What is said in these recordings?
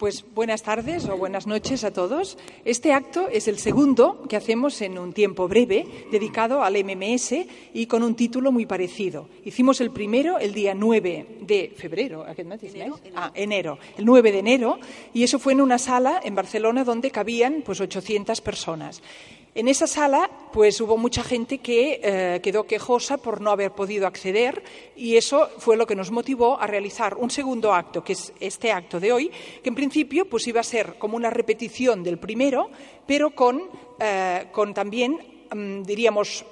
Pues buenas tardes o buenas noches a todos. Este acto es el segundo que hacemos en un tiempo breve dedicado al MMS y con un título muy parecido. Hicimos el primero el día 9 de febrero, ¿a qué enero, Ah, enero, el 9 de enero, y eso fue en una sala en Barcelona donde cabían pues 800 personas. En esa sala, pues hubo mucha gente que eh, quedó quejosa por no haber podido acceder y eso fue lo que nos motivó a realizar un segundo acto, que es este acto de hoy, que en principio pues iba a ser como una repetición del primero, pero con, eh, también, mm, diríamos,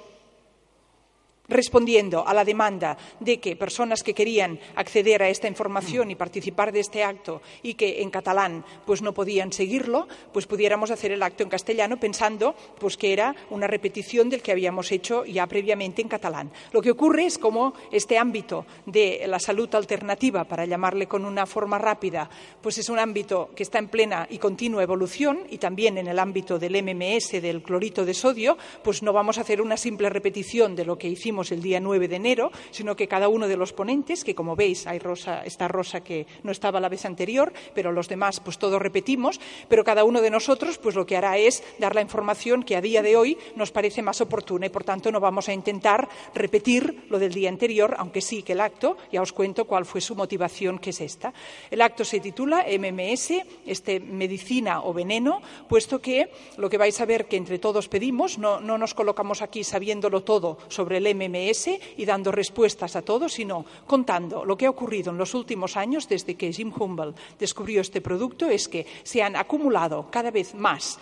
respondiendo a la demanda de que personas que querían acceder a esta información y participar de este acto y que en catalán pues no podían seguirlo, pues pudiéramos hacer el acto en castellano pensando pues que era una repetición del que habíamos hecho ya previamente en catalán. Lo que ocurre es como este ámbito de la salud alternativa, para llamarle con una forma rápida, pues es un ámbito que está en plena y continua evolución y también en el ámbito del MMS, del clorito de sodio, pues no vamos a hacer una simple repetición de lo que hicimos el día 9 de enero, sino que cada uno de los ponentes, que como veis hay Rosa, esta Rosa que no estaba la vez anterior, pero los demás pues todos repetimos, pero cada uno de nosotros pues lo que hará es dar la información que a día de hoy nos parece más oportuna y por tanto no vamos a intentar repetir lo del día anterior, aunque sí que el acto, ya os cuento cuál fue su motivación, que es esta. El acto se titula MMS, este medicina o veneno, puesto que lo que vais a ver que entre todos pedimos, no, no nos colocamos aquí sabiéndolo todo sobre el MMS, y dando respuestas a todo, sino contando lo que ha ocurrido en los últimos años desde que Jim Humboldt descubrió este producto, es que se han acumulado cada vez más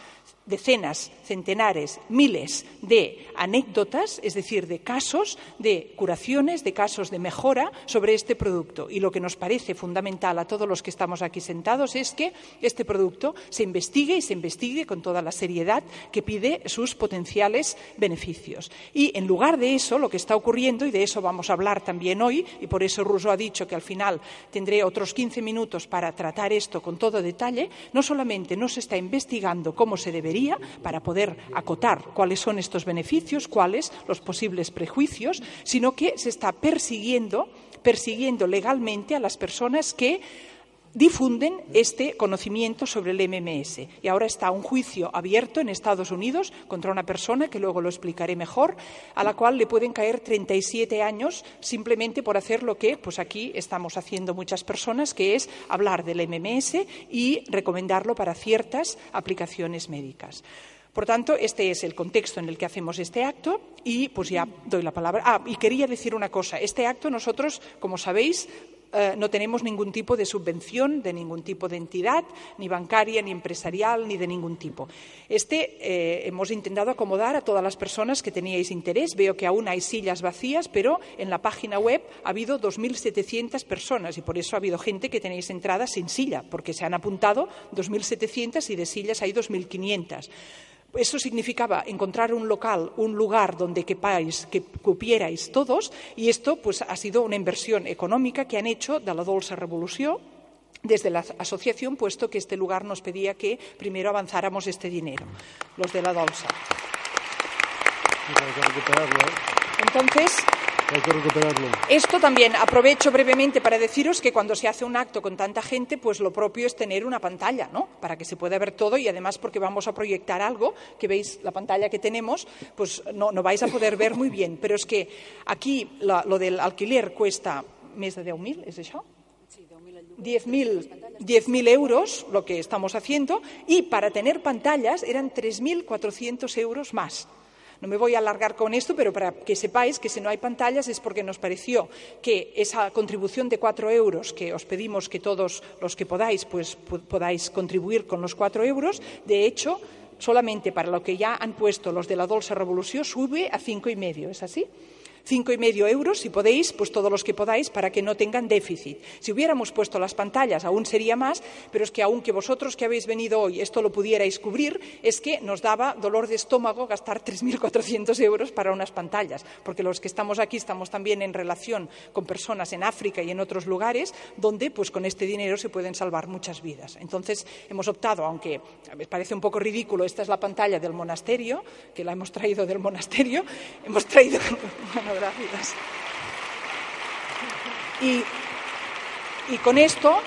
decenas, centenares, miles de anécdotas, es decir, de casos de curaciones, de casos de mejora sobre este producto. Y lo que nos parece fundamental a todos los que estamos aquí sentados es que este producto se investigue y se investigue con toda la seriedad que pide sus potenciales beneficios. Y en lugar de eso, lo que está ocurriendo, y de eso vamos a hablar también hoy, y por eso Russo ha dicho que al final tendré otros 15 minutos para tratar esto con todo detalle, no solamente no se está investigando cómo se debería para poder acotar cuáles son estos beneficios, cuáles los posibles prejuicios, sino que se está persiguiendo, persiguiendo legalmente a las personas que difunden este conocimiento sobre el MMS. Y ahora está un juicio abierto en Estados Unidos contra una persona, que luego lo explicaré mejor, a la cual le pueden caer 37 años simplemente por hacer lo que pues aquí estamos haciendo muchas personas, que es hablar del MMS y recomendarlo para ciertas aplicaciones médicas. Por tanto, este es el contexto en el que hacemos este acto y pues ya doy la palabra. Ah, y quería decir una cosa. Este acto nosotros, como sabéis, eh, no tenemos ningún tipo de subvención de ningún tipo de entidad, ni bancaria, ni empresarial, ni de ningún tipo. Este eh, hemos intentado acomodar a todas las personas que teníais interés. Veo que aún hay sillas vacías, pero en la página web ha habido 2.700 personas y por eso ha habido gente que tenéis entradas sin silla, porque se han apuntado 2.700 y de sillas hay 2.500. Eso significaba encontrar un local, un lugar donde quepáis, que cupierais todos, y esto pues, ha sido una inversión económica que han hecho de la Dolce Revolución desde la asociación, puesto que este lugar nos pedía que primero avanzáramos este dinero, los de la Dolce. Entonces, hay que recuperarlo. Esto también aprovecho brevemente para deciros que cuando se hace un acto con tanta gente, pues lo propio es tener una pantalla, ¿no? Para que se pueda ver todo y además porque vamos a proyectar algo, que veis la pantalla que tenemos, pues no, vais a poder ver muy bien. Pero es que aquí lo del alquiler cuesta más de 10.000, ¿es eso? 10.000 euros, lo que estamos haciendo, y para tener pantallas eran 3.400 euros más. No me voy a alargar con esto, pero para que sepáis que si no hay pantallas es porque nos pareció que esa contribución de cuatro euros, que os pedimos que todos los que podáis, pues podáis contribuir con los cuatro euros, de hecho, solamente para lo que ya han puesto los de la Dolce Revolución sube a cinco y medio, ¿es así? Cinco y medio euros, si podéis, pues todos los que podáis, para que no tengan déficit. Si hubiéramos puesto las pantallas, aún sería más, pero es que aunque vosotros que habéis venido hoy esto lo pudierais cubrir, es que nos daba dolor de estómago gastar 3.400 euros para unas pantallas, porque los que estamos aquí estamos también en relación con personas en África y en otros lugares donde, pues con este dinero se pueden salvar muchas vidas. Entonces, hemos optado, aunque parece un poco ridículo, esta es la pantalla del monasterio, que la hemos traído del monasterio, hemos traído. gracias. Y, y con esto,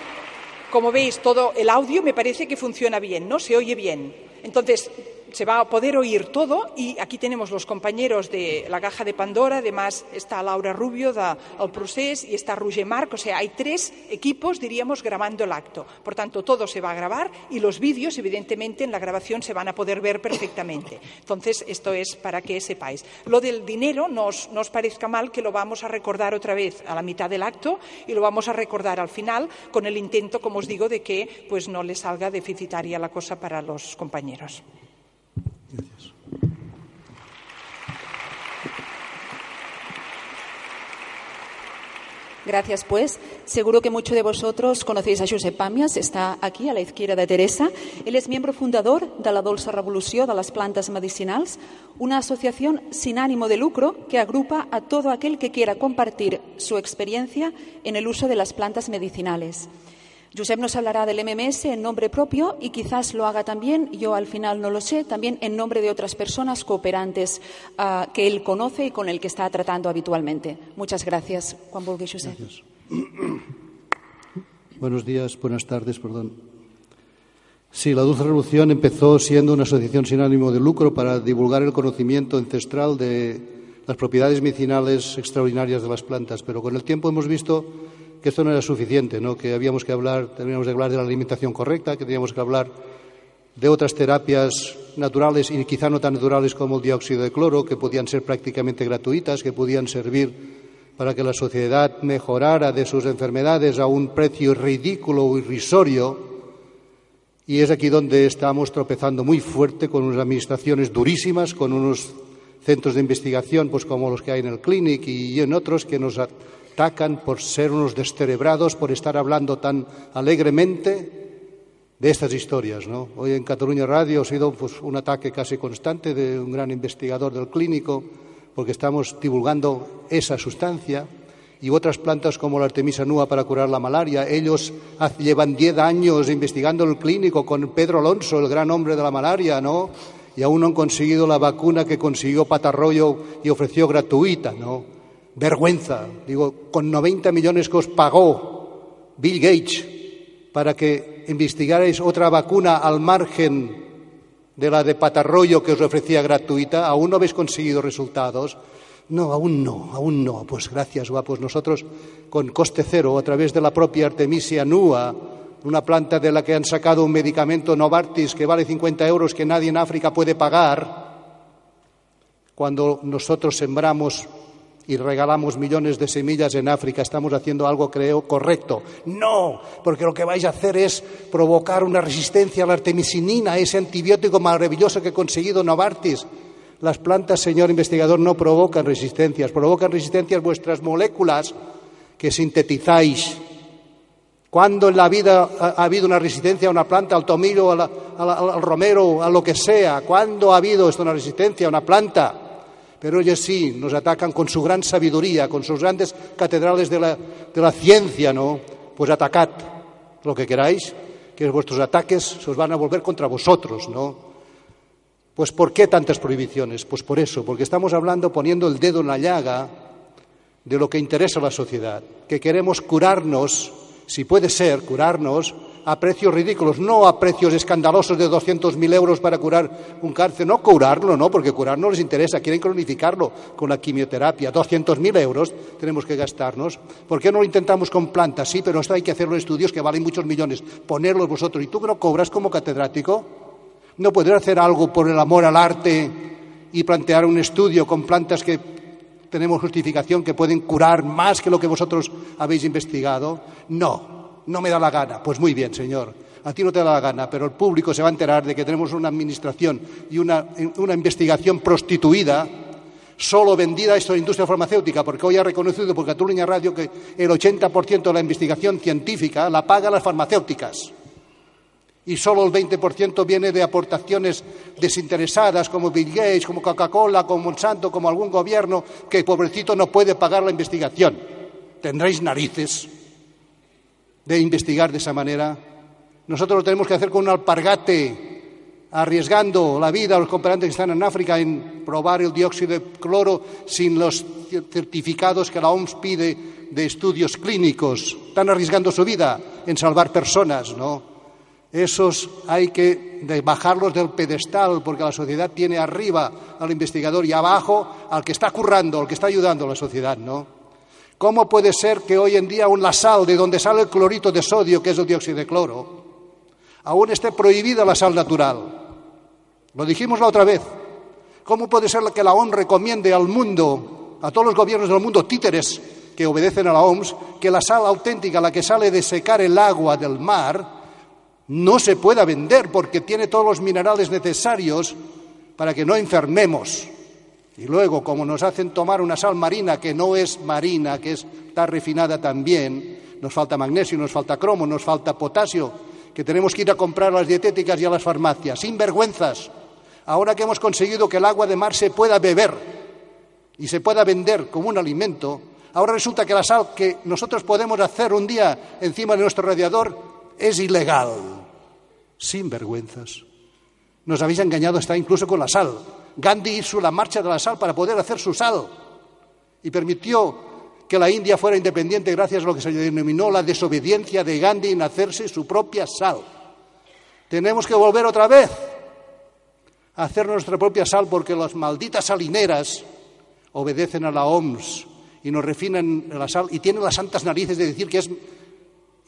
como veis, todo el audio me parece que funciona bien, ¿no? Se oye bien. Entonces, se va a poder oír todo y aquí tenemos los compañeros de la caja de Pandora, además está Laura Rubio del Procés y está Roger Marc, o sea, hay tres equipos, diríamos, grabando el acto. Por tanto, todo se va a grabar y los vídeos, evidentemente, en la grabación se van a poder ver perfectamente. Entonces, esto es para que sepáis. Lo del dinero, no os, parezca mal que lo vamos a recordar otra vez a la mitad del acto y lo vamos a recordar al final con el intento, como os digo, de que pues, no le salga deficitaria la cosa para los compañeros. Gracias, pues. Seguro que muchos de vosotros conocéis a Josep Pamias, está aquí a la izquierda de Teresa. Él es miembro fundador de la Dolça Revolució de las Plantas Medicinals, una asociación sin ánimo de lucro que agrupa a todo aquel que quiera compartir su experiencia en el uso de las plantas medicinales. Josep nos hablará del MMS en nombre propio y quizás lo haga también, yo al final no lo sé, también en nombre de otras personas cooperantes uh, que él conoce y con el que está tratando habitualmente. Muchas gracias. Juan Bulgue, Josep. Gracias. Buenos días, buenas tardes, perdón. Sí, la Dulce Revolución empezó siendo una asociación sin ánimo de lucro para divulgar el conocimiento ancestral de las propiedades medicinales extraordinarias de las plantas, pero con el tiempo hemos visto que esto no era suficiente, ¿no? que habíamos que hablar, teníamos que hablar de la alimentación correcta, que teníamos que hablar de otras terapias naturales y quizá no tan naturales como el dióxido de cloro, que podían ser prácticamente gratuitas, que podían servir para que la sociedad mejorara de sus enfermedades a un precio ridículo o irrisorio. Y es aquí donde estamos tropezando muy fuerte con unas administraciones durísimas, con unos centros de investigación, pues como los que hay en el Clinic y en otros, que nos atacan por ser unos descerebrados, por estar hablando tan alegremente de estas historias. ¿no? Hoy en Cataluña Radio ha sido pues, un ataque casi constante de un gran investigador del clínico, porque estamos divulgando esa sustancia y otras plantas como la Artemisa nua para curar la malaria. Ellos llevan diez años investigando el clínico con Pedro Alonso, el gran hombre de la malaria, ¿no? Y aún no han conseguido la vacuna que consiguió Patarroyo y ofreció gratuita, ¿no? Vergüenza, digo, con 90 millones que os pagó Bill Gates para que investigarais otra vacuna al margen de la de patarroyo que os ofrecía gratuita, ¿aún no habéis conseguido resultados? No, aún no, aún no. Pues gracias, guapos. Nosotros, con coste cero, a través de la propia Artemisia nua, una planta de la que han sacado un medicamento Novartis que vale 50 euros que nadie en África puede pagar, cuando nosotros sembramos y regalamos millones de semillas en África, estamos haciendo algo, creo, correcto. No, porque lo que vais a hacer es provocar una resistencia a la artemisinina, ese antibiótico maravilloso que ha conseguido Novartis. Las plantas, señor investigador, no provocan resistencias, provocan resistencias vuestras moléculas que sintetizáis. ¿Cuándo en la vida ha, habido una resistencia a una planta, al tomillo, al romero, a lo que sea? ¿Cuándo ha habido esto una resistencia a una planta? Pero ellos sí nos atacan con su gran sabiduría, con sus grandes catedrales de la, de la ciencia, ¿no? Pues atacad lo que queráis, que vuestros ataques se os van a volver contra vosotros, ¿no? Pues ¿por qué tantas prohibiciones? Pues por eso, porque estamos hablando poniendo el dedo en la llaga de lo que interesa a la sociedad, que queremos curarnos, si puede ser, curarnos a precios ridículos, no a precios escandalosos de 200.000 euros para curar un cáncer, no curarlo, no, porque curar no les interesa, quieren cronificarlo con la quimioterapia. 200.000 euros tenemos que gastarnos. ¿Por qué no lo intentamos con plantas? Sí, pero esto hay que hacer los estudios que valen muchos millones, ponerlos vosotros. ¿Y tú que no cobras como catedrático? ¿No podrás hacer algo por el amor al arte y plantear un estudio con plantas que tenemos justificación que pueden curar más que lo que vosotros habéis investigado? No, no me da la gana. Pues muy bien, señor. A ti no te da la gana, pero el público se va a enterar de que tenemos una administración y una, una investigación prostituida solo vendida a esta industria farmacéutica, porque hoy ha reconocido por Cataluña Radio que el 80% de la investigación científica la pagan las farmacéuticas y solo el 20% viene de aportaciones desinteresadas como Bill Gates, como Coca-Cola, como Monsanto, como algún gobierno que pobrecito no puede pagar la investigación. ¿Tendréis narices de investigar de esa manera? Nosotros lo tenemos que hacer con un alpargate arriesgando la vida a los cooperantes que están en África en probar el dióxido de cloro sin los certificados que la OMS pide de estudios clínicos. Están arriesgando su vida en salvar personas, ¿no? Esos hay que bajarlos del pedestal porque la sociedad tiene arriba al investigador y abajo al que está currando, al que está ayudando a la sociedad, ¿no? ¿Cómo puede ser que hoy en día la sal de donde sale el clorito de sodio, que es el dióxido de cloro, aún esté prohibida la sal natural? Lo dijimos la otra vez. ¿Cómo puede ser que la OMS recomiende al mundo, a todos los gobiernos del mundo, títeres que obedecen a la OMS, que la sal auténtica, la que sale de secar el agua del mar, no se pueda vender porque tiene todos los minerales necesarios para que no enfermemos? Y luego, como nos hacen tomar una sal marina que no es marina, que está refinada también, nos falta magnesio, nos falta cromo, nos falta potasio, que tenemos que ir a comprar a las dietéticas y a las farmacias, sin vergüenzas ahora que hemos conseguido que el agua de mar se pueda beber y se pueda vender como un alimento, ahora resulta que la sal que nosotros podemos hacer un día encima de nuestro radiador es ilegal. Sin vergüenzas. Nos habéis engañado hasta incluso con la sal. Gandhi hizo la marcha de la sal para poder hacer su sal y permitió que la India fuera independiente gracias a lo que se denominó la desobediencia de Gandhi en hacerse su propia sal. Tenemos que volver otra vez hacer nuestra propia sal porque las malditas salineras obedecen a la OMS y nos refinan la sal y tienen las santas narices de decir que es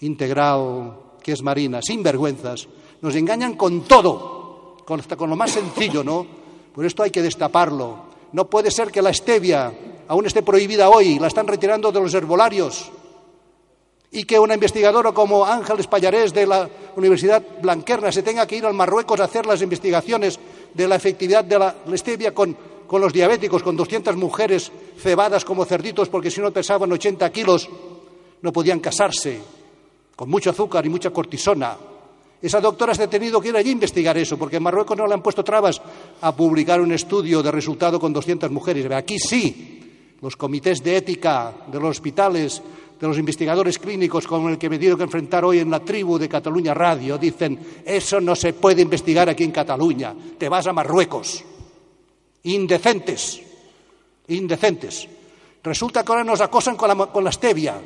integral, que es marina, sin vergüenzas. Nos engañan con todo, hasta con lo más sencillo, ¿no? Por esto hay que destaparlo. No puede ser que la stevia aún esté prohibida hoy, la están retirando de los herbolarios y que una investigadora como Ángeles Pallarés de la Universidad Blanquerna se tenga que ir al Marruecos a hacer las investigaciones de la efectividad de la stevia con, los diabéticos, con 200 mujeres cebadas como cerditos porque si no pesaban 80 kilos no podían casarse, con mucho azúcar y mucha cortisona. Esa doctora se ha tenido que ir allí a investigar eso, porque en Marruecos no le han puesto trabas a publicar un estudio de resultado con 200 mujeres. Aquí sí, los comités de ética de los hospitales de los investigadores clínicos con el que me tenido que enfrentar hoy en la tribu de Cataluña Radio dicen, eso no se puede investigar aquí en Cataluña, te vas a Marruecos. Indecentes, indecentes. Resulta que ahora nos acosan con la, con la stevia,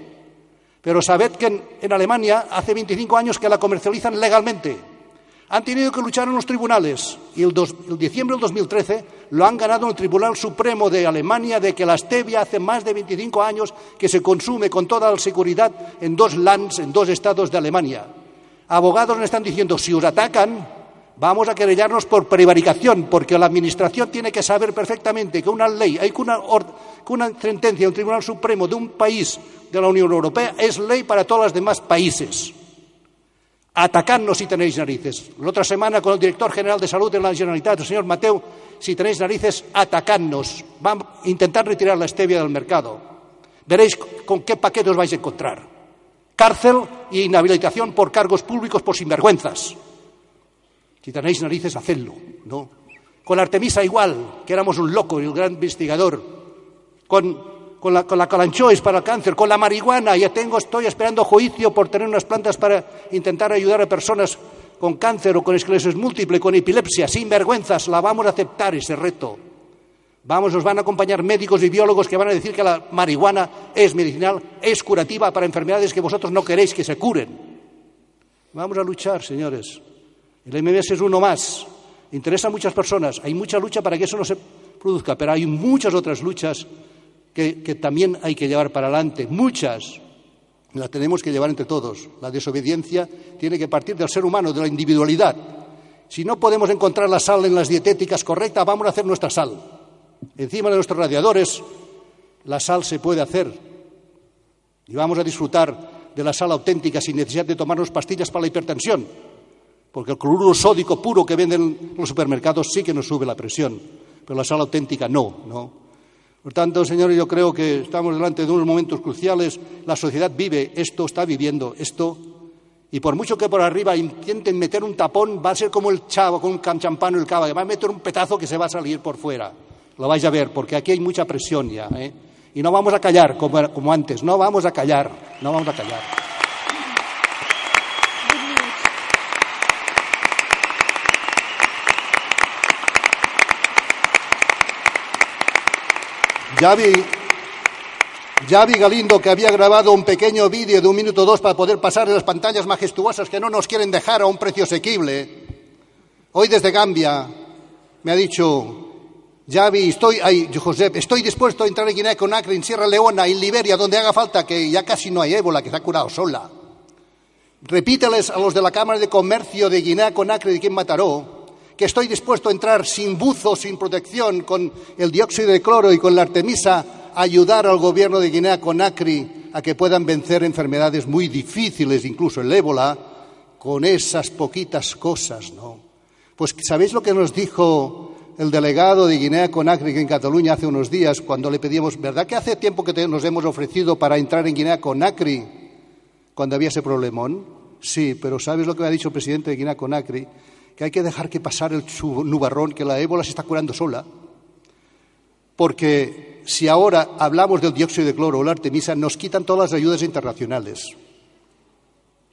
pero sabed que en, Alemania hace 25 años que la comercializan legalmente han tenido que luchar en los tribunales y el, diciembre del 2013 lo han ganado en el Tribunal Supremo de Alemania de que la stevia hace más de 25 años que se consume con toda la seguridad en dos lands, en dos estados de Alemania. Abogados me están diciendo, si os atacan, vamos a querellarnos por prevaricación, porque la Administración tiene que saber perfectamente que una ley, hay que una, sentencia de un Tribunal Supremo de un país de la Unión Europea es ley para todos los demás países. Atacadnos si tenéis narices. La otra semana con el director general de salud de la Generalitat, el señor Mateu, si tenéis narices, atacadnos. Vamos a intentar retirar la stevia del mercado. Veréis con qué paquete os vais a encontrar. Cárcel e inhabilitación por cargos públicos por sinvergüenzas. Si tenéis narices, hacedlo. ¿no? Con Artemisa igual, que éramos un loco y un gran investigador. Con con la, con para el cáncer, con la marihuana, ya tengo, estoy esperando juicio por tener unas plantas para intentar ayudar a personas con cáncer o con esclerosis múltiple, con epilepsia, sin vergüenzas, la vamos a aceptar ese reto. Vamos, nos van a acompañar médicos y biólogos que van a decir que la marihuana es medicinal, es curativa para enfermedades que vosotros no queréis que se curen. Vamos a luchar, señores. El MMS es uno más. Interesa a muchas personas. Hay mucha lucha para que eso no se produzca, pero hay muchas otras luchas que, también hay que llevar para adelante, muchas, las tenemos que llevar entre todos. La desobediencia tiene que partir del ser humano, de la individualidad. Si no podemos encontrar la sal en las dietéticas correctas, vamos a hacer nuestra sal. Encima de nuestros radiadores, la sal se puede hacer. Y vamos a disfrutar de la sal auténtica sin necesidad de tomarnos pastillas para la hipertensión. Porque el cloruro sódico puro que venden en los supermercados sí que nos sube la presión, pero la sal auténtica no, ¿no? Por tanto, señores, yo creo que estamos delante de unos momentos cruciales. La sociedad vive esto, está viviendo esto y por mucho que por arriba intenten meter un tapón, va a ser como el chavo con un champano el cava, que va a meter un petazo que se va a salir por fuera. Lo vais a ver, porque aquí hay mucha presión ya. ¿eh? Y no vamos a callar como, como antes, no vamos a callar, no vamos a callar. Ya vi, ya vi Galindo que había grabado un pequeño vídeo de un minuto o dos para poder pasar de las pantallas majestuosas que no nos quieren dejar a un precio asequible. Hoy desde Gambia me ha dicho, ya vi, estoy, ay, José, estoy dispuesto a entrar en Guinea Conakry, en Sierra Leona, en Liberia, donde haga falta, que ya casi no hay ébola, que se ha curado sola. Repíteles a los de la Cámara de Comercio de Guinea Conakry de quien Mataró que estoy dispuesto a entrar sin buzo, sin protección, con el dióxido de cloro y con la artemisa ayudar al gobierno de Guinea Conakry a que puedan vencer enfermedades muy difíciles, incluso el ébola, con esas poquitas cosas, ¿no? Pues ¿sabéis lo que nos dijo el delegado de Guinea Conakry en Cataluña hace unos días cuando le pedíamos, ¿verdad que hace tiempo que nos hemos ofrecido para entrar en Guinea Conakry cuando había ese problemón? Sí, pero ¿sabes lo que me ha dicho el presidente de Guinea Conakry? Que hay que dejar que pasar el nubarrón, que la ébola se está curando sola, porque si ahora hablamos del dióxido de cloro o la artemisa, nos quitan todas las ayudas internacionales.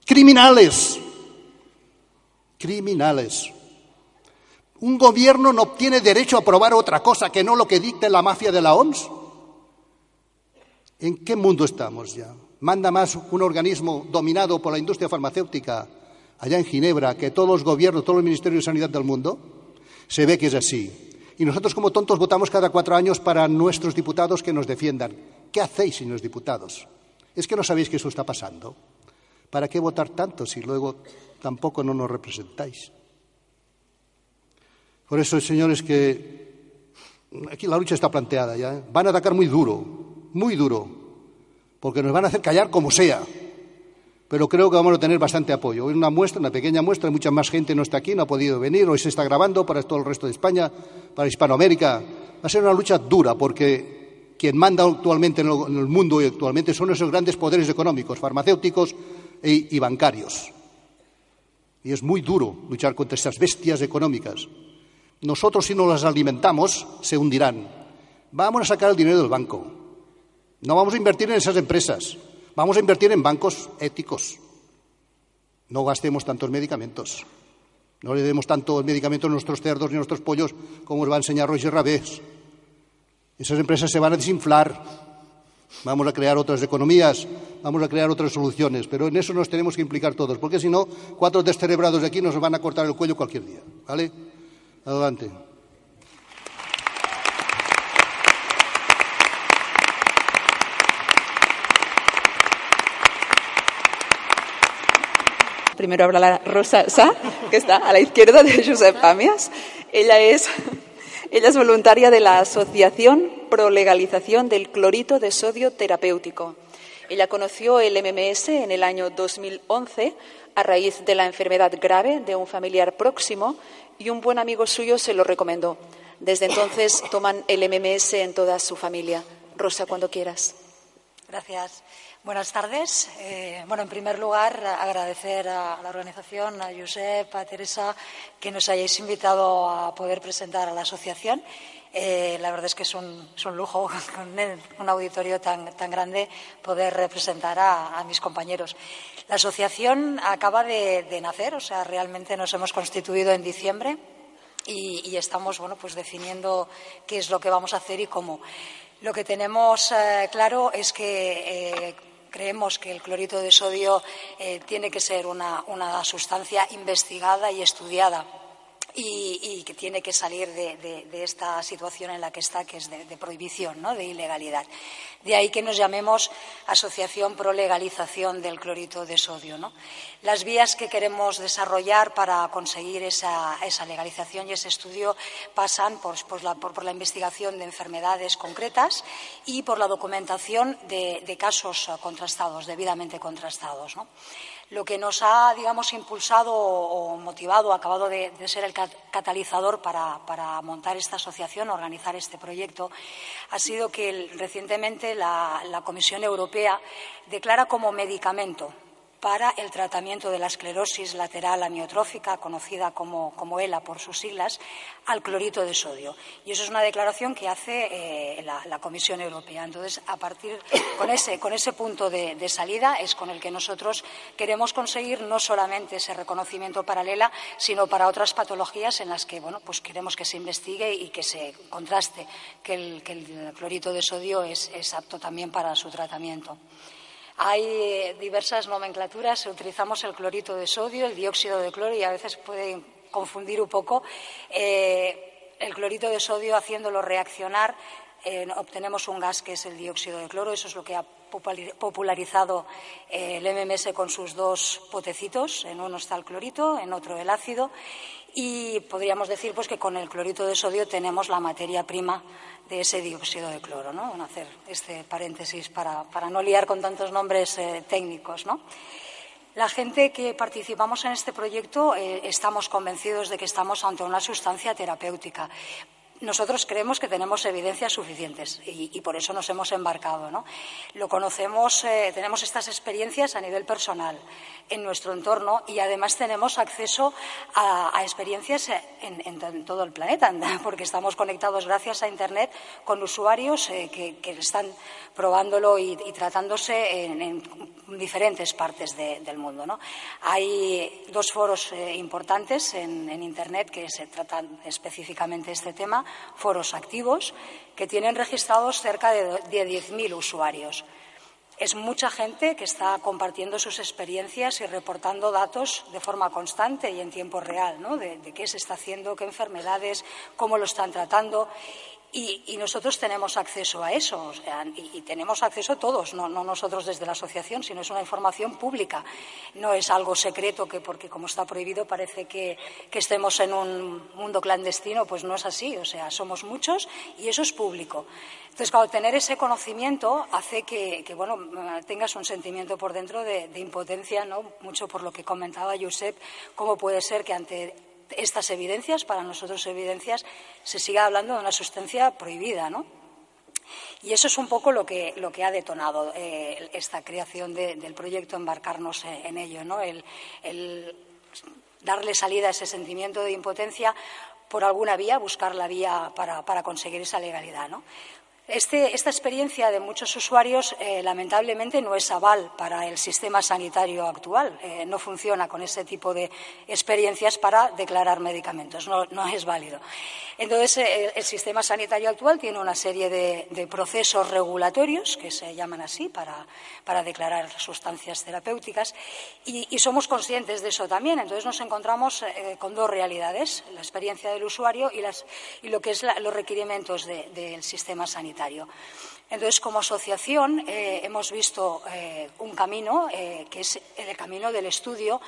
Criminales. Criminales. Un gobierno no tiene derecho a aprobar otra cosa que no lo que dicte la mafia de la OMS. ¿En qué mundo estamos ya? ¿Manda más un organismo dominado por la industria farmacéutica allá en Ginebra que todos los gobiernos, todos los ministerios de sanidad del mundo? Se ve que es así. Y nosotros como tontos votamos cada cuatro años para nuestros diputados que nos defiendan. ¿Qué hacéis, señores diputados? ¿Es que no sabéis que eso está pasando? ¿Para qué votar tanto si luego tampoco no nos representáis? Por eso, señores, que aquí la lucha está planteada ya. ¿eh? Van a atacar muy duro, muy duro, porque nos van a hacer callar como sea pero creo que vamos a tener bastante apoyo. Hoy una muestra, una pequeña muestra, mucha más gente no está aquí, no ha podido venir, hoy se está grabando para todo el resto de España, para Hispanoamérica. Va a ser una lucha dura porque quien manda actualmente en el mundo y actualmente son esos grandes poderes económicos, farmacéuticos e, y bancarios. Y es muy duro luchar contra esas bestias económicas. Nosotros, si no las alimentamos, se hundirán. Vamos a sacar el dinero del banco. No vamos a invertir en esas empresas. Vamos a invertir en bancos éticos. No gastemos tantos medicamentos. No le demos tantos medicamentos a nuestros cerdos ni a nuestros pollos como os va a enseñar Roger Rabés. Esas empresas se van a desinflar. Vamos a crear otras economías, vamos a crear otras soluciones, pero en eso nos tenemos que implicar todos, porque si no, cuatro descerebrados de aquí nos van a cortar el cuello cualquier día. ¿Vale? Adelante. Primero habla Rosa Sa, que está a la izquierda de Josep Pamias. Ella es, ella es voluntaria de la Asociación Pro Legalización del Clorito de Sodio Terapéutico. Ella conoció el MMS en el año 2011 a raíz de la enfermedad grave de un familiar próximo y un buen amigo suyo se lo recomendó. Desde entonces toman el MMS en toda su familia. Rosa, cuando quieras. Gracias. Buenas tardes. Eh, bueno, en primer lugar, agradecer a la organización, a Josep, a Teresa, que nos hayáis invitado a poder presentar a la asociación. Eh, la verdad es que es un, lujo con un auditorio tan, grande poder representar a, mis compañeros. La asociación acaba de, nacer, o sea, realmente nos hemos constituido en diciembre y, estamos, bueno, pues definiendo qué es lo que vamos a hacer y cómo. Lo que tenemos eh, claro es que Creemos que el clorito de sodio eh, tiene que ser una, sustancia investigada y estudiada y, que tiene que salir de, esta situación en la que está, que es de, prohibición, ¿no? de ilegalidad. De ahí que nos llamemos Asociación Pro Legalización del Clorito de Sodio. Las vías que queremos desarrollar para conseguir esa, legalización y ese estudio pasan por, la, investigación de enfermedades concretas y por la documentación de, de casos contrastados, debidamente contrastados. ¿no? Lo que nos ha, digamos, impulsado o motivado, acabado de, ser el catalizador para, montar esta asociación, organizar este proyecto, ha sido que recientemente la Comisión Europea declara como medicamento para el tratamiento de la esclerosis lateral amiotrófica, conocida como, ELA por sus siglas, al clorito de sodio. Y eso es una declaración que hace eh, la, Comisión Europea. Entonces, a partir con ese, con ese punto de, salida es con el que nosotros queremos conseguir no solamente ese reconocimiento para ELA, sino para otras patologías en las que bueno, pues queremos que se investigue y que se contraste que el, clorito de sodio es apto también para su tratamiento. Hay eh, diversas nomenclaturas, utilizamos el clorito de sodio, el dióxido de cloro y a veces puede confundir un poco. Eh, el clorito de sodio haciéndolo reaccionar eh, obtenemos un gas que es el dióxido de cloro. Eso es lo que popularizado el MMS con sus dos potecitos. En uno está el clorito, en otro el ácido. Y podríamos decir pues, que con el clorito de sodio tenemos la materia prima de ese dióxido de cloro. ¿no? A hacer este paréntesis para, no liar con tantos nombres eh, técnicos. ¿no? La gente que participamos en este proyecto eh, estamos convencidos de que estamos ante una sustancia terapéutica nosotros creemos que tenemos evidencias suficientes y, por eso nos hemos embarcado. ¿no? Lo conocemos, eh, tenemos estas experiencias a nivel personal en nuestro entorno y además tenemos acceso a, experiencias en, todo el planeta, porque estamos conectados gracias a Internet con usuarios eh, que, están probándolo y, tratándose en, diferentes partes del mundo. Hay dos foros eh, importantes en, Internet que se tratan específicamente este tema foros activos que tienen registrados cerca de 10.000 usuarios. Es mucha gente que está compartiendo sus experiencias y reportando datos de forma constante y en tiempo real, de, de qué se está haciendo, qué enfermedades, cómo lo están tratando. Y, nosotros tenemos acceso a eso, y, tenemos acceso todos, no, nosotros desde la asociación, sino es una información pública. No es algo secreto que, porque como está prohibido, parece que, estemos en un mundo clandestino, pues no es así. O sea, somos muchos y eso es público. Entonces, claro, tener ese conocimiento hace que, bueno, tengas un sentimiento por dentro de, de impotencia, ¿no? Mucho por lo que comentaba Josep, cómo puede ser que ante estas evidencias, para nosotros evidencias, se siga hablando de una sustancia prohibida, ¿no? Y eso es un poco lo que, lo que ha detonado eh, esta creación del proyecto, embarcarnos en ello, ¿no? El, darle salida a ese sentimiento de impotencia por alguna vía, buscar la vía para, para conseguir esa legalidad, ¿no? Este, esta experiencia de muchos usuarios, eh, lamentablemente, no es aval para el sistema sanitario actual. Eh, no funciona con ese tipo de experiencias para declarar medicamentos. No, es válido. Entonces, eh, el sistema sanitario actual tiene una serie de, procesos regulatorios, que se llaman así, para, declarar sustancias terapéuticas, y, somos conscientes de eso también. Entonces, nos encontramos con dos realidades, la experiencia del usuario y, lo que son los requerimientos del sistema Entonces, como asociación, eh, hemos visto eh, un camino, eh, que es el camino del estudio,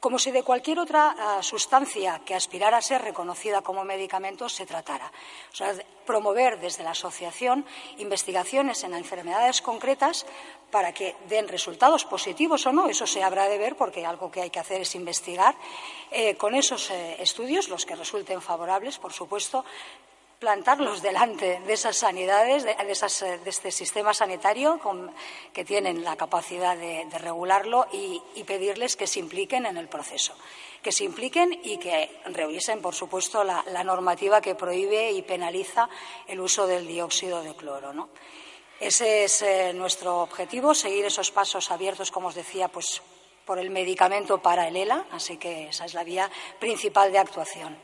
como si de cualquier otra ah, sustancia que aspirara a ser reconocida como medicamento se tratara. O sea, promover desde la asociación investigaciones en enfermedades concretas para que den resultados positivos o no, eso se habrá de ver porque algo que hay que hacer es investigar. Con esos estudios, los que resulten favorables, por supuesto, plantarlos delante de esas sanidades, de, eh, este sistema sanitario que tienen la capacidad de, regularlo y, pedirles que se impliquen en el proceso, que se impliquen y que revisen, por supuesto, la, normativa que prohíbe y penaliza el uso del dióxido de cloro. Ese es eh, nuestro objetivo, seguir esos pasos abiertos, como os decía, pues por el medicamento para el ELA, así que esa es la vía principal de actuación.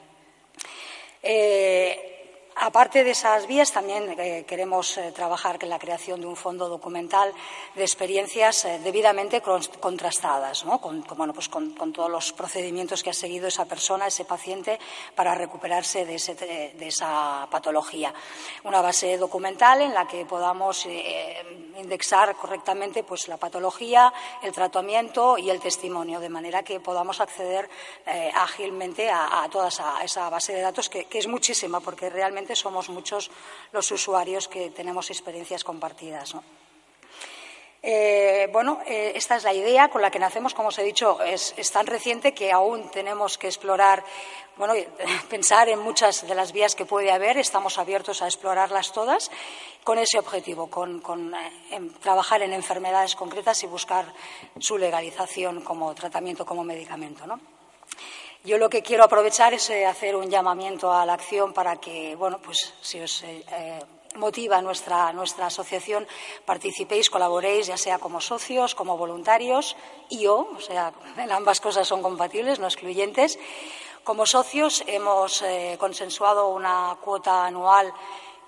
Eh, Aparte de esas vías, también eh, queremos eh, trabajar en la creación de un fondo documental de experiencias eh, debidamente contrastadas, con, pues con, todos los procedimientos que ha seguido esa persona, ese paciente, para recuperarse de, esa patología. Una base documental en la que podamos indexar correctamente pues, la patología, el tratamiento y el testimonio, de manera que podamos acceder ágilmente a, toda esa, base de datos, que es muchísima, porque realmente somos muchos los usuarios que tenemos experiencias compartidas. Eh, bueno, eh, esta es la idea con la que nacemos, como os he dicho, es, tan reciente que aún tenemos que explorar, bueno, pensar en muchas de las vías que puede haber, estamos abiertos a explorarlas todas con ese objetivo, con, eh, trabajar en enfermedades concretas y buscar su legalización como tratamiento, como medicamento. Yo lo que quiero aprovechar es eh, hacer un llamamiento a la acción para que, bueno, pues si os eh, eh, motiva nuestra, nuestra asociación, participéis, colaboréis, ya sea como socios, como voluntarios y yo, o sea, ambas cosas son compatibles, no excluyentes. Como socios hemos consensuado una cuota anual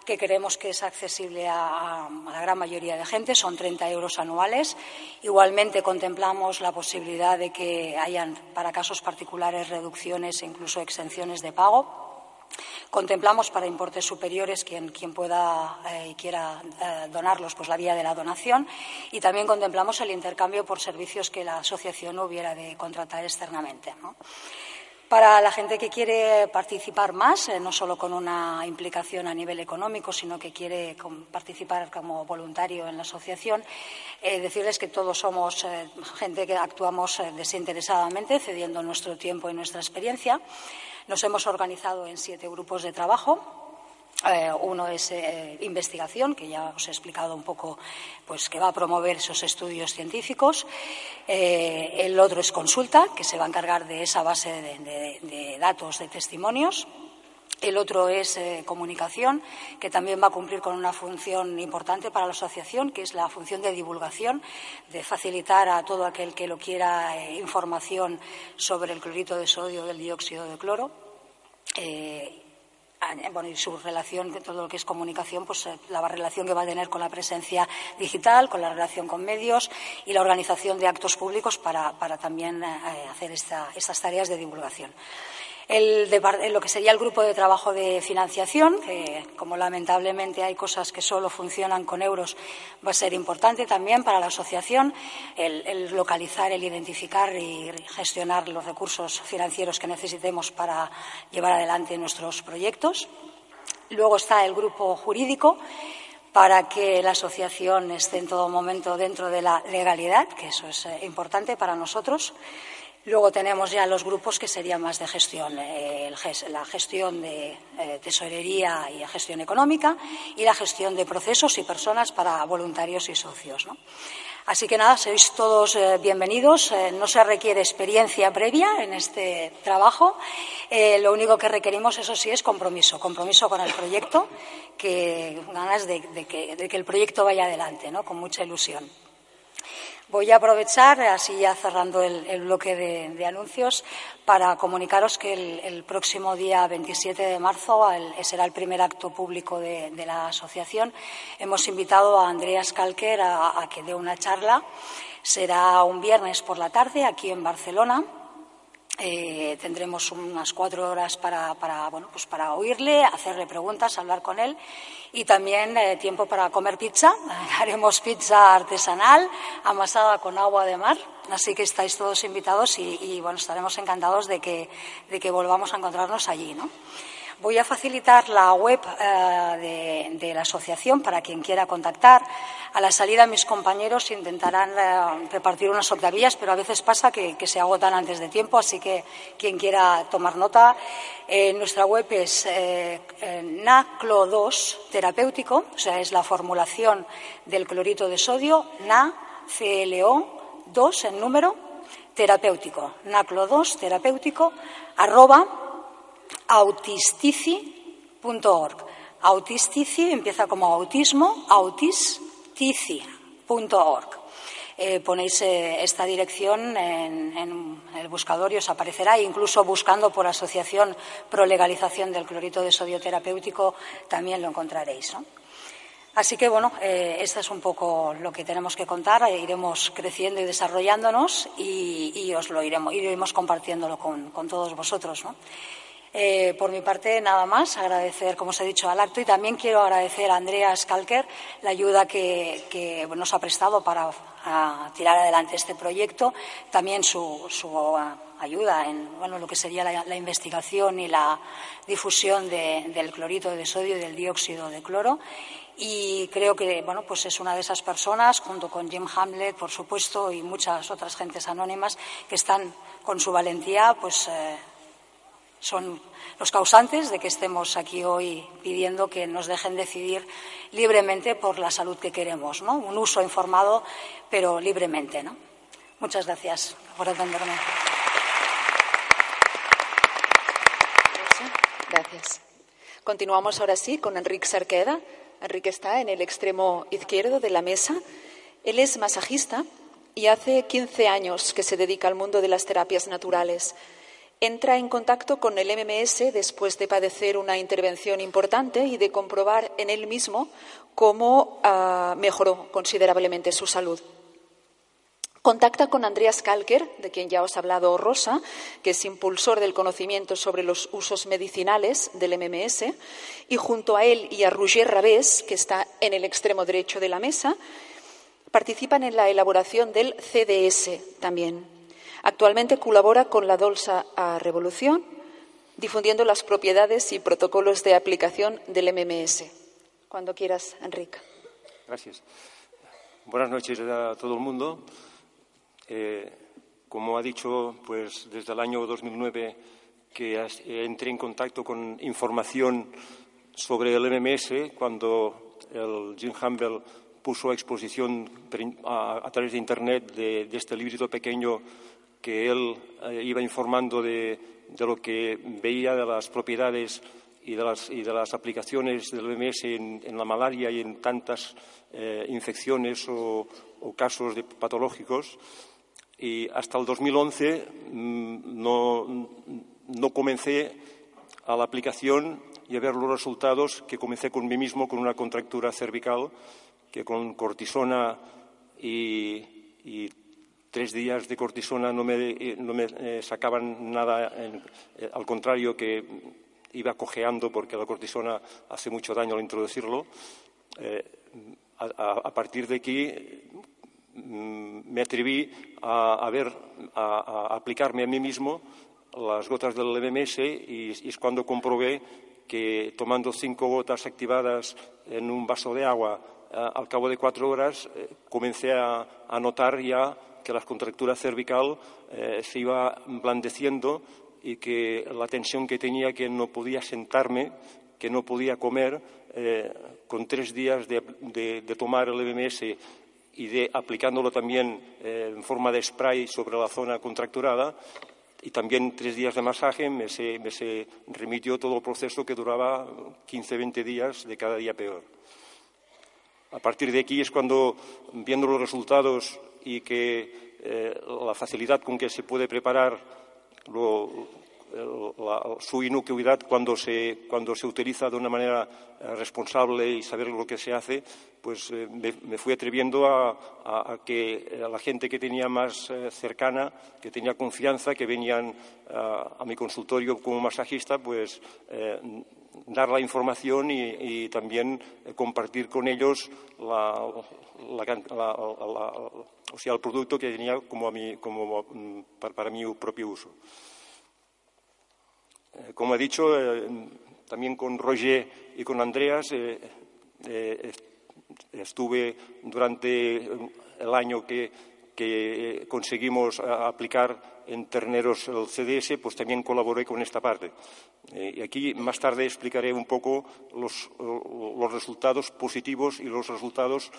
que creemos que es accesible a, la gran mayoría de gente, son 30 euros anuales. Igualmente contemplamos la posibilidad de que hayan para casos particulares reducciones e incluso exenciones de pago. Contemplamos para importes superiores quien, quien pueda eh, y quiera eh, donarlos, pues la vía de la donación. Y también contemplamos el intercambio por servicios que la asociación hubiera de contratar externamente. Para la gente que quiere participar más, eh, no solo con una implicación a nivel económico, sino que quiere participar como voluntario en la asociación, eh, decirles que todos somos eh, gente que actuamos desinteresadamente, cediendo nuestro tiempo y nuestra experiencia. Nos hemos organizado en siete grupos de trabajo eh, uno es eh, investigación, que ya os he explicado un poco, pues que va a promover esos estudios científicos. Eh, el otro es consulta, que se va a encargar de esa base de, datos, de testimonios. El otro es comunicación, que también va a cumplir con una función importante para la asociación, que es la función de divulgación, de facilitar a todo aquel que lo quiera información sobre el clorito de sodio o del dióxido de cloro bueno, y su relación, todo lo que es comunicación, pues eh, la relación que va a tener con la presencia digital, con la relación con medios y la organización de actos públicos para, también eh, hacer estas tareas de divulgación el, lo que sería el grupo de trabajo de financiación, que como lamentablemente hay cosas que solo funcionan con euros, va a ser importante también para la asociación el, localizar, el identificar y gestionar los recursos financieros que necesitemos para llevar adelante nuestros proyectos. Luego está el grupo jurídico para que la asociación esté en todo momento dentro de la legalidad, que eso es eh, importante para nosotros. Luego tenemos ya los grupos que serían más de gestión, eh, la gestión de eh, tesorería y gestión económica y la gestión de procesos y personas para voluntarios y socios. Así que nada, sois todos eh, bienvenidos. no se requiere experiencia previa en este trabajo. lo único que requerimos, eso sí, es compromiso, compromiso con el proyecto, que ganas de, que, el proyecto vaya adelante, con mucha ilusión. Voy a aprovechar, así ya cerrando el, bloque de, anuncios, para comunicaros que el, próximo día 27 de marzo será el primer acto público de, la asociación. Hemos invitado a Andreas Calquer a que dé una charla. Será un viernes por la tarde aquí en Barcelona eh, tendremos unas cuatro horas para, bueno, pues para oírle, hacerle preguntas, hablar con él y también eh, tiempo para comer pizza. Haremos pizza artesanal amasada con agua de mar, así que estáis todos invitados y, bueno, estaremos encantados de que, de que volvamos a encontrarnos allí. ¿no? Voy a facilitar la web eh, de, la asociación para quien quiera contactar. A la salida mis compañeros intentarán eh, repartir unas octavillas, pero a veces pasa que, se agotan antes de tiempo, así que quien quiera tomar nota. Eh, nuestra web es NACLO2 terapéutico, o sea, es la formulación del clorito de sodio, NaCLO 2 en número terapéutico, NACLO2 terapéutico, arroba autistici.org. Autistici empieza como autismo, autistici.org. eh, ponéis eh, esta dirección en, el buscador y os aparecerá. Incluso buscando por asociación pro legalización del clorito de sodio terapéutico también lo encontraréis. Así que, bueno, eh, esto es un poco lo que tenemos que contar. iremos creciendo y desarrollándonos y, os lo iremos, iremos compartiéndolo con, todos vosotros. Por mi parte, nada más. Agradecer, como os he dicho, al acto y también quiero agradecer a Andrea Scalker la ayuda que nos ha prestado para tirar adelante este proyecto, también su, ayuda en bueno, lo que sería la, investigación y la difusión del clorito de sodio y del dióxido de cloro. Y creo que bueno, pues es una de esas personas, junto con Jim Hamlet, por supuesto, y muchas otras gentes anónimas, que están con su valentía, pues eh, son los causantes de que estemos aquí hoy pidiendo que nos dejen decidir libremente por la salud que queremos, ¿no? Un uso informado, pero libremente, ¿no? Muchas gracias por atenderme. Gracias. Continuamos ahora sí con Enrique Sarqueda. Enrique está en el extremo izquierdo de la mesa. Él es masajista y hace 15 años que se dedica al mundo de las terapias naturales entra en contacto con el MMS después de padecer una intervención importante y de comprobar en él mismo cómo ah, mejoró considerablemente su salud. Contacta con Andreas Kalker, de quien ya os ha hablado Rosa, que es impulsor del conocimiento sobre los usos medicinales del MMS, y junto a él y a Roger Rabés, que está en el extremo derecho de la mesa, participan en la elaboración del CDS también, Actualmente colabora con la Dolsa a Revolución, difundiendo las propiedades y protocolos de aplicación del MMS. Cuando quieras, Enrique. Gracias. Buenas noches a todo el mundo. Eh, como ha dicho, pues desde el año 2009 que entré en contacto con información sobre el MMS cuando el Jim Humble puso a exposición a, través de Internet de, de este librito pequeño que él eh, iba informando de, lo que veía de las propiedades y de las, aplicaciones del OMS en, la malaria y en tantas eh, infecciones o, casos patológicos. Y hasta el 2011 mm, no, no comencé a la aplicación y a ver los resultados que comencé con mí mismo con una contractura cervical que con cortisona y, y tres días de cortisona no me, eh, eh, sacaban nada, eh, al contrario que iba cojeando porque la cortisona hace mucho daño al introducirlo. a, partir de aquí mm, me atreví a, aplicarme a mí mismo las gotas del MMS y, es cuando comprobé que tomando cinco gotas activadas en un vaso de agua al cabo de cuatro horas comencé a, notar ya que la contractura cervical eh, se iba blandeciendo y que la tensión que tenía, que no podía sentarme, que no podía comer, eh, con tres días de, tomar el MMS y de aplicándolo también eh, en forma de spray sobre la zona contracturada, y también tres días de masaje, me se, me se remitió todo el proceso que duraba 15-20 días de cada día peor. A partir de aquí es cuando, viendo los resultados y que eh, la facilidad con que se puede preparar su inocuidad cuando se, utiliza de una manera eh, responsable y saber lo que se hace, pues eh, me, fui atreviendo a, que a la gente que tenía más cercana, que tenía confianza, que venían a, mi consultorio como masajista, pues dar la información y, también eh, compartir con ellos o sea, el producto que tenía como, como mm, para, mi propio uso. Eh, como he dicho, eh, también con Roger y con Andreas estuve durante el año que conseguimos aplicar en terneros el CDS, pues también colaboré con esta parte. Eh, y aquí más tarde explicaré un poco los, resultados positivos y los resultados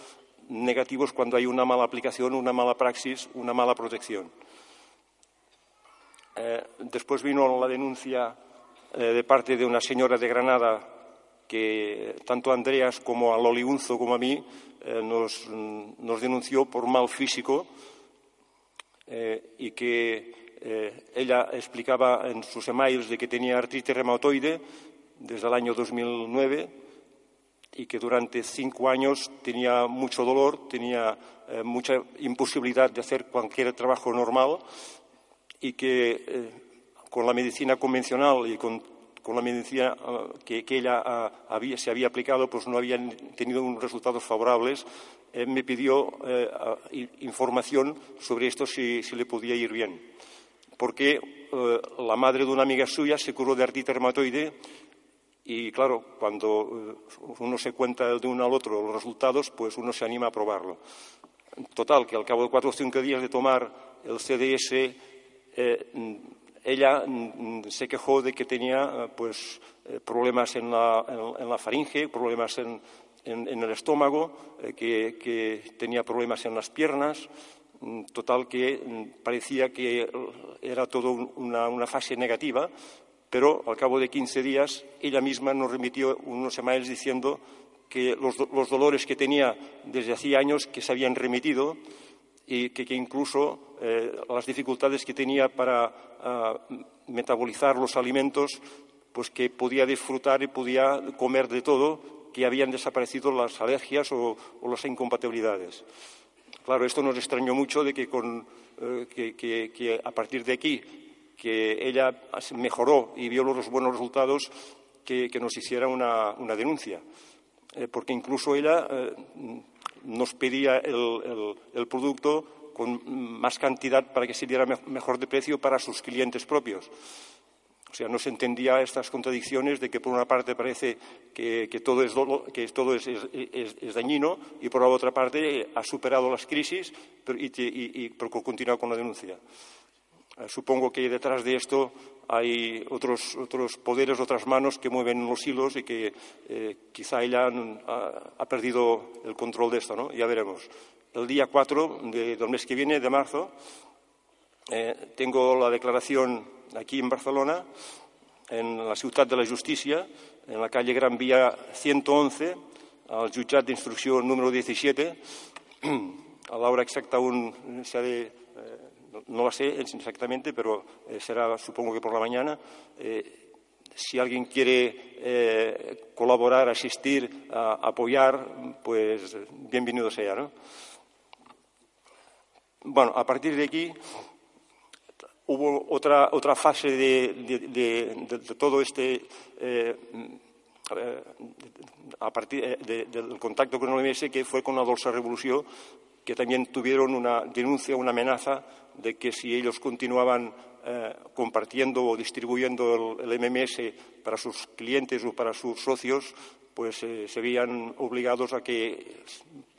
negativos cuando hay una mala aplicación, una mala praxis, una mala protección. Eh, después vino la denuncia eh, de parte de una señora de Granada que tanto a Andreas como a Loli Unzo como a mí nos, nos, denunció por mal físico y que ella explicaba en sus emails de que tenía artritis reumatoide desde el año 2009 y que durante cinco años tenía mucho dolor, tenía eh, mucha imposibilidad de hacer cualquier trabajo normal y que eh, con la medicina convencional y con, la medicina eh, que, ella había, se había aplicado, pues no habían tenido unos resultados favorables. me pidió información sobre esto si, si, le podía ir bien. Porque la madre de una amiga suya se curó de artritis reumatoide y claro, cuando eh, uno se cuenta de uno al otro los resultados, pues uno se anima a probarlo. Total, que al cabo de cuatro o cinco días de tomar el CDS, eh, ella mm, se quejó de que tenía eh, pues, problemas en la, faringe, problemas en, el estómago, que, tenía problemas en las piernas. Mm, total, que mm, parecía que era todo una fase negativa pero al cabo de 15 días ella misma nos remitió unos emails diciendo que los, dolores que tenía desde hacía años que se habían remitido y que, incluso eh, las dificultades que tenía para ah, metabolizar los alimentos, pues que podía disfrutar y podía comer de todo, que habían desaparecido las alergias o, las incompatibilidades. Claro, esto nos extrañó mucho de que, eh, que a partir de aquí que ella mejoró y vio los buenos resultados que, nos hiciera una, denuncia. Eh, porque incluso ella nos pedía el, producto con más cantidad para que se diera mejor de precio para sus clientes propios. O sea, no se entendía estas contradicciones de que por una parte parece que, todo, es, que todo es, dañino y por la otra parte ha superado las crisis y, y, y continúa con la denuncia. Eh, supongo que detrás de esto hay otros, poderes, otras manos que mueven los hilos y que eh, quizá ella ha, perdido el control de esto, ¿no? Ya veremos. El día 4 del mes que viene, de marzo, eh, tengo la declaración aquí en Barcelona, en la Ciudad de la Justicia, en la calle Gran Vía 111, al Jutjat Instrucción número 17. A la hora exacta aún se ha de no lo sé exactamente, pero eh, será supongo que por la mañana. Eh, si alguien quiere eh, colaborar, asistir, apoyar, pues bienvenido sea. ¿no? Bueno, a partir de aquí hubo otra, otra fase de, todo este. a partir del contacto con el OMS que fue con la Dolsa Revolución, que también tuvieron una denuncia, una amenaza de que si ellos continuaban eh, compartiendo o distribuyendo el, MMS para sus clientes o para sus socios, pues eh, se veían obligados a que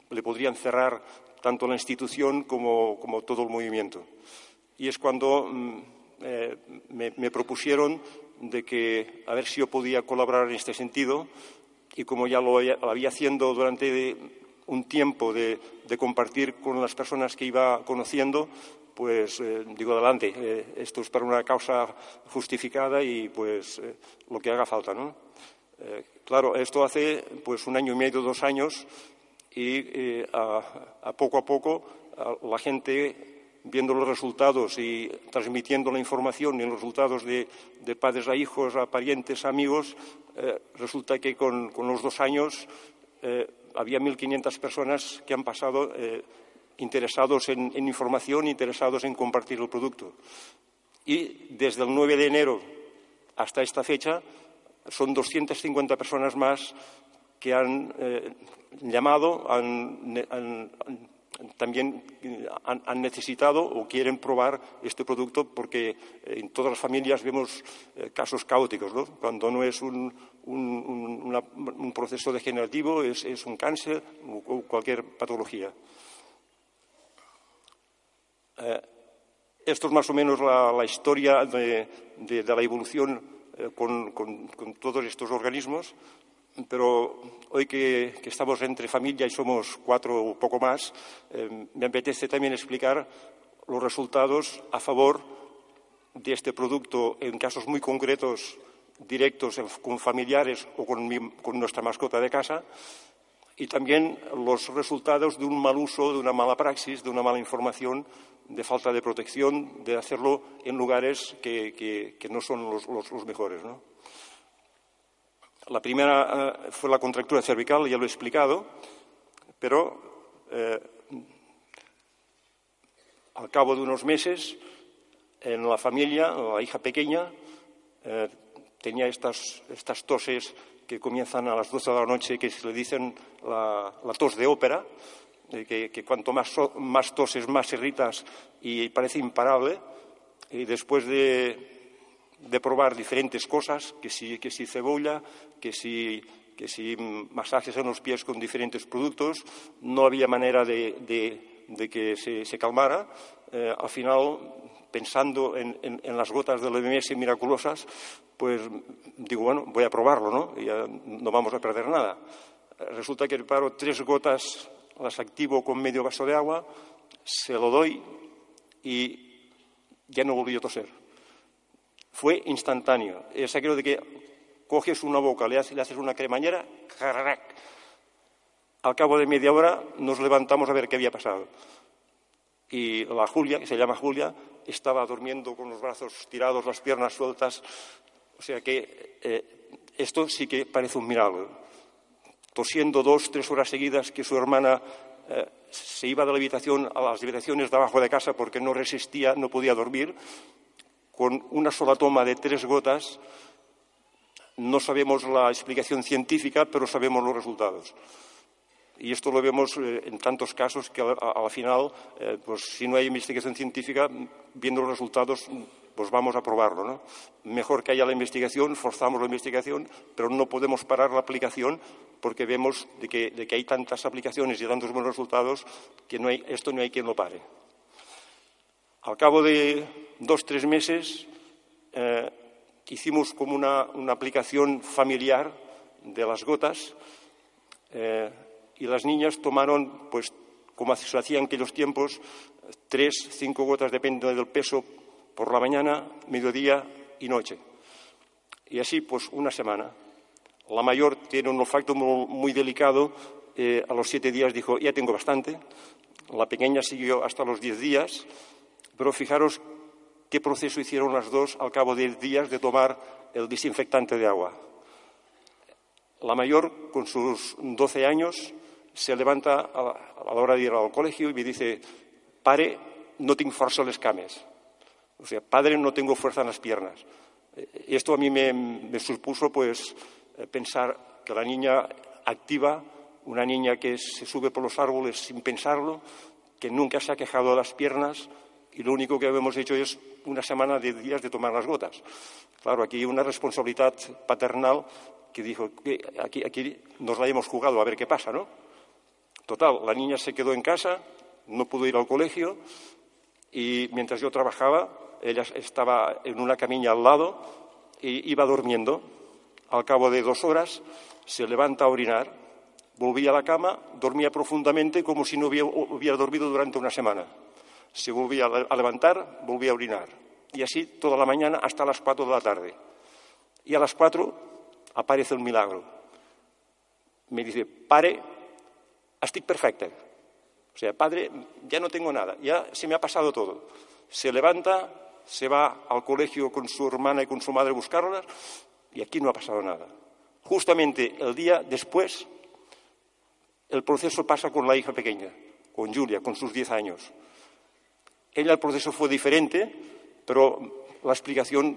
le podrían cerrar tanto la institución como, todo el movimiento. Y es cuando mm, eh, me, propusieron de que a ver si yo podía colaborar en este sentido y como ya lo había haciendo durante un tiempo de, compartir con las personas que iba conociendo, pues eh, digo adelante, eh, esto es para una causa justificada y pues eh, lo que haga falta, ¿no? claro, esto hace pues un año y medio, dos años y a, poco a poco la gente viendo los resultados y transmitiendo la información y los resultados de, padres a hijos, a parientes, a amigos, resulta que con, los dos años había 1.500 personas que han pasado eh, interesados en, información, interesados en compartir el producto. Y desde el 9 de enero hasta esta fecha son 250 personas más que han eh, llamado, también han, necesitado o quieren probar este producto porque en todas las familias vemos eh, casos caóticos, ¿no? Cuando no es un, un, proceso degenerativo, es, un cáncer o cualquier patología. Eh, esto es más o menos la, historia de, la evolución eh, con, todos estos organismos, pero hoy que, estamos entre familia y somos cuatro o poco más, eh, me apetece también explicar los resultados a favor de este producto en casos muy concretos directos con familiares o con, nuestra mascota de casa y también los resultados de un mal uso, de una mala praxis, de una mala información, de falta de protección, de hacerlo en lugares que, no son los, mejores. La primera eh, fue la contractura cervical, ya lo he explicado, pero eh, al cabo de unos meses, en la familia, la hija pequeña, eh, tenía estas, toses que comienzan a las 12 de la noche, que se le dicen la, tos de ópera, que, cuanto más, más toses, más irritas y parece imparable. Y después de, de probar diferentes cosas, que si, que si cebolla, que si, que si masajes en los pies con diferentes productos, no había manera de, de, que se, calmara. Eh, al final, pensando en, en, las gotas del OMS miraculosas, pues digo, bueno, voy a probarlo, ¿no? Ya no vamos a perder nada. Resulta que preparo tres gotas, las activo con medio vaso de agua, se lo doy y ya no volví a toser. Fue instantáneo. Es aquello de que coges una boca, le haces, una cremañera, al cabo de media hora nos levantamos a ver qué había pasado. Y la Julia, que se llama Julia, estaba durmiendo con los brazos tirados, las piernas sueltas, o sea que eh, esto sí que parece un milagro. Tosiendo dos, tres horas seguidas que su hermana eh, se iba de la habitación a las habitaciones de abajo de casa porque no resistía, no podía dormir, con una sola toma de tres gotas, no sabemos la explicación científica, pero sabemos los resultados. Y esto lo vemos eh, en tantos casos que al final, pues si no hay investigación científica, viendo los resultados, pues vamos a probarlo. ¿no? Mejor que haya la investigación, forzamos la investigación, pero no podemos parar la aplicación porque vemos de que, hay tantas aplicaciones y tantos buenos resultados que no hay, esto no hay quien lo pare. Al cabo de dos, tres meses, eh, hicimos como una, aplicación familiar de las gotas eh, y las niñas tomaron, pues como se hacía en aquellos tiempos, tres, cinco gotas, depende del peso, por la mañana, mediodía y noche. Y así, pues, una semana. La mayor tiene un olfato muy, delicado. Eh, a los siete días dijo, ya tengo bastante. La pequeña siguió hasta los diez días. Pero fijaros qué proceso hicieron las dos al cabo de días de tomar el desinfectante de agua. La mayor, con sus doce años, se levanta a la hora de ir al colegio y me dice, pare, no tengo fuerza les cames. O sea, padre, no tengo fuerza en las piernas. Eh, esto a mí me, supuso, pues, eh, pensar que la niña activa, una niña que se sube por los árboles sin pensarlo, que nunca se ha quejado de las piernas y lo único que hemos hecho es una semana de días de tomar las gotas. Claro, aquí hay una responsabilidad paternal que dijo que aquí, aquí nos la hemos jugado a ver qué pasa, ¿no? Total, la niña se quedó en casa, no pudo ir al colegio y mientras yo trabajaba ella estaba en una camilla al lado y iba durmiendo. Al cabo de dos horas se levanta a orinar, volvía a la cama, dormía profundamente como si no hubiera, dormido durante una semana. Se volvía a levantar, volvía a orinar. Y así toda la mañana hasta las cuatro de la tarde. Y a las cuatro aparece el milagro. Me dice, pare, estoy perfecta. O sea, padre, ya no tengo nada, ya se me ha pasado todo. Se levanta, se va al colegio con su hermana y con su madre a buscarlas y aquí no ha pasado nada. Justamente el día después, el proceso pasa con la hija pequeña, con Julia, con sus diez años. Ella el proceso fue diferente, pero la explicación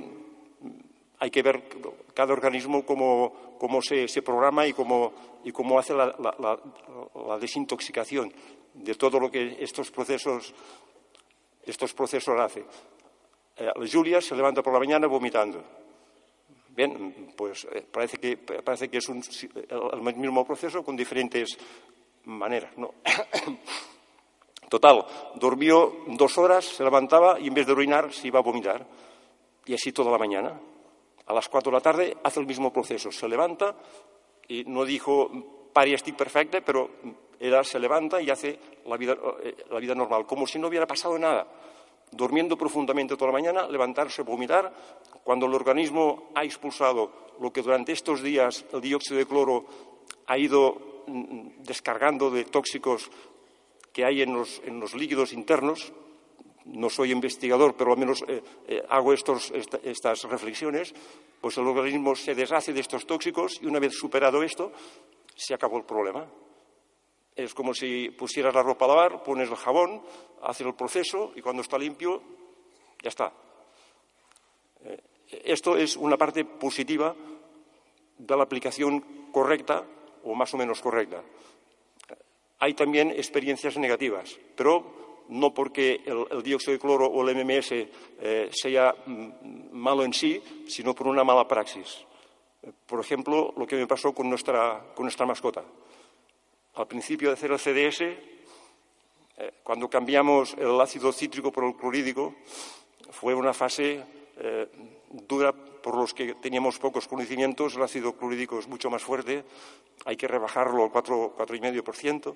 hay que ver cada organismo cómo, cómo se, programa y cómo, y cómo hace la, desintoxicación de todo lo que estos procesos, estos procesos hacen. Eh, Julia se levanta por la mañana vomitando. Bien, pues eh, parece, que, parece que es el mismo proceso con diferentes maneras. ¿no? Total, durmió dos horas, se levantaba y en vez de orinar se iba a vomitar. Y así toda la mañana. A las cuatro de la tarde hace el mismo proceso. Se levanta y no dijo pari estoy perfecta, pero ella se levanta y hace la vida, eh, la vida normal, como si no hubiera pasado nada. durmiendo profundamente toda la mañana, levantarse, vomitar, cuando el organismo ha expulsado lo que durante estos días el dióxido de cloro ha ido mm, descargando de tóxicos que hay en los, líquidos internos, no soy investigador, pero al menos eh, eh, hago estas reflexiones, pues el organismo se deshace de estos tóxicos y una vez superado esto, se acabó el problema. Es como si pusieras la ropa a lavar, pones el jabón, haces el proceso y cuando está limpio, ya está. Eh, esto es una parte positiva de la aplicación correcta o más o menos correcta. Hay también experiencias negativas, pero no porque el, dióxido de cloro o el MMS eh, sea mm, malo en sí, sino por una mala praxis. Por ejemplo, lo que me pasó con nuestra, mascota. Al principio de hacer el CDS, eh, cuando cambiamos el ácido cítrico por el clorhídrico, fue una fase eh, dura por los que teníamos pocos conocimientos. El ácido clorhídrico es mucho más fuerte, hay que rebajarlo al 4,5%.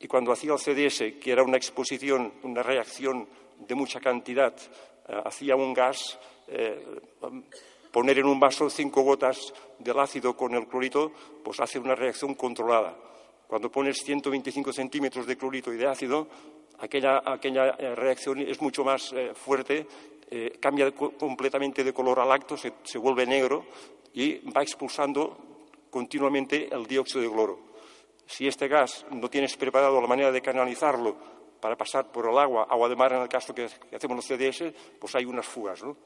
Y cuando hacía el CDS, que era una exposición, una reacción de mucha cantidad, eh, hacía un gas, poner en un vaso cinco gotas del ácido con el clorito, pues hace una reacción controlada. Cuando pones 125 centímetros de clorito y de ácido, aquella, eh, reacción es mucho más eh, fuerte, eh, cambia completamente de color al acto, se, vuelve negro y va expulsando continuamente el dióxido de cloro. Si este gas no tienes preparado la manera de canalizarlo para pasar por el agua, agua de mar en el caso que, hacemos los CDS, pues hay unas fugas. ¿no?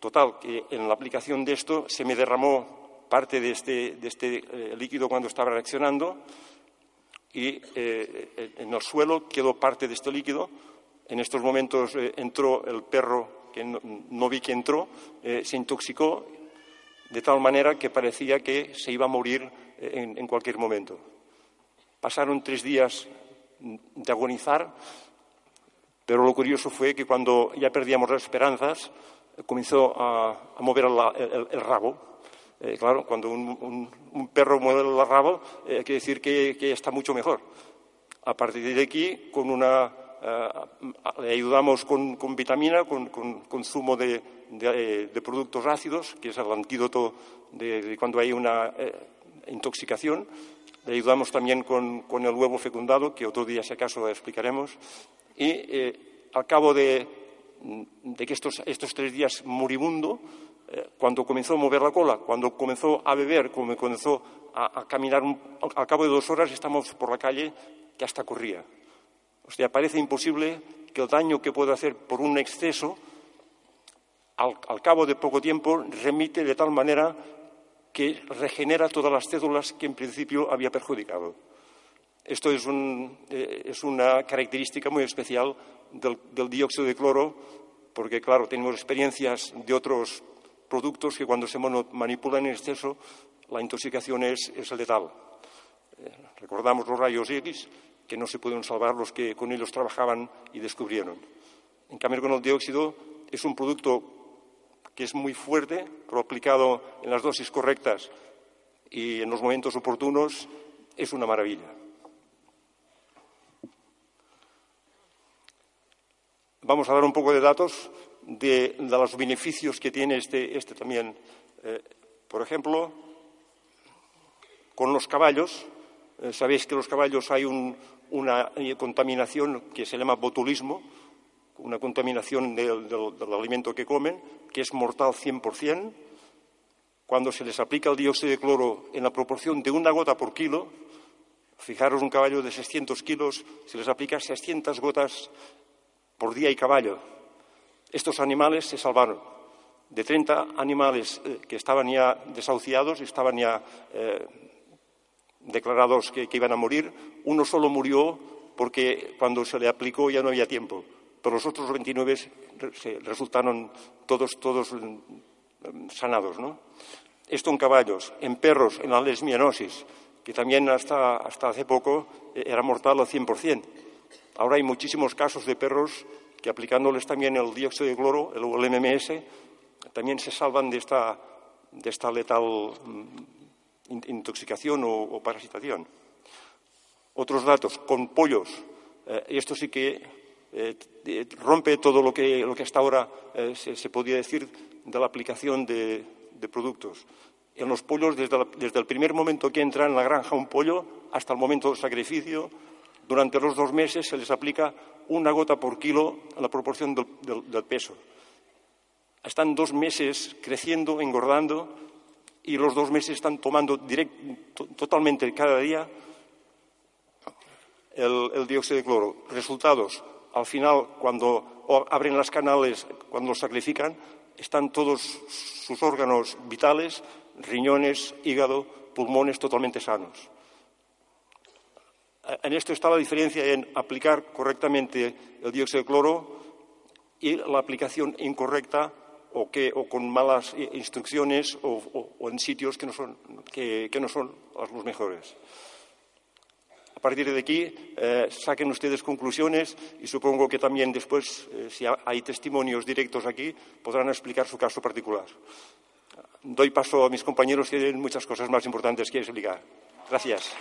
Total, que en la aplicación de esto se me derramó parte de este, este eh, líquido cuando estaba reaccionando y eh, en el suelo quedó parte de este líquido. En estos momentos eh, entró el perro, que no, vi que entró, se intoxicó de tal manera que parecía que se iba a morir en, en cualquier momento. Pasaron tres días de agonizar, pero lo curioso fue que cuando ya perdíamos las esperanzas, comenzó a, mover el, rabo eh, claro, cuando un, perro mueve el rabo, eh, que decir que, está mucho mejor. A partir de aquí, con una, eh, le ayudamos con, vitamina, con, consumo de, productos ácidos, que es el antídoto de, cuando hay una intoxicación. Le ayudamos también con, el huevo fecundado, que otro día, si acaso, explicaremos. Y al cabo de, que estos, estos tres días moribundo, eh, cuando comenzó a mover la cola, cuando comenzó a beber, cuando comenzó a, caminar, al cabo de dos horas estamos por la calle que hasta corría. O sea, parece imposible que el daño que puede hacer por un exceso, al, cabo de poco tiempo, remite de tal manera que regenera todas las células que en principio había perjudicado. Esto es, eh, una característica muy especial del, dióxido de cloro, porque, claro, tenemos experiencias de otros productos que cuando se manipulan en exceso la intoxicación es, letal. Eh, recordamos los rayos X, que no se pueden salvar los que con ellos trabajaban y descubrieron. En cambio, con el dióxido es un producto que es muy fuerte, pero aplicado en las dosis correctas y en los momentos oportunos es una maravilla. Vamos a dar un poco de datos de, los beneficios que tiene este, este también. Eh, por ejemplo, con los caballos, sabéis que los caballos hay una contaminación que se llama botulismo, una contaminación del, alimento que comen, que es mortal 100%. Cuando se les aplica el dióxido de cloro en la proporción de una gota por kilo, fijaros un caballo de 600 kilos, se les aplica 600 gotas por día y caballo estos animales se salvaron. De 30 animales eh, que estaban ya desahuciados, estaban ya eh, declarados que, iban a morir, uno solo murió porque cuando se le aplicó ya no había tiempo. Pero los otros 29 resultaron todos, todos mm, sanados. ¿no? Esto en caballos, en perros, en la lesmianosis, que también hasta, hace poco eh, era mortal al 100%. Ahora hay muchísimos casos de perros que aplicándoles también el dióxido de cloro, el, MMS, también se salvan de esta, de esta letal mm, intoxicación o, parasitación. Otros datos, con pollos, eh, esto sí que eh, rompe todo lo que, hasta ahora eh, se, podía decir de la aplicación de, productos. En los pollos, desde, el primer momento que entra en la granja un pollo hasta el momento del sacrificio, durante los dos meses se les aplica una gota por kilo a la proporción del, peso. Están dos meses creciendo, engordando, y los dos meses están tomando totalmente cada día el dióxido de cloro. Resultados, al final, cuando abren las canales, cuando los sacrifican, están todos sus órganos vitales, riñones, hígado, pulmones totalmente sanos. En esto está la diferencia en aplicar correctamente el dióxido de cloro y la aplicación incorrecta o, con malas instrucciones o, en sitios que no son, que no son los mejores. A partir de aquí, eh, saquen ustedes conclusiones y supongo que también después, eh, si hay testimonios directos aquí, podrán explicar su caso particular. Doy paso a mis compañeros que tienen muchas cosas más importantes que explicar. Gracias.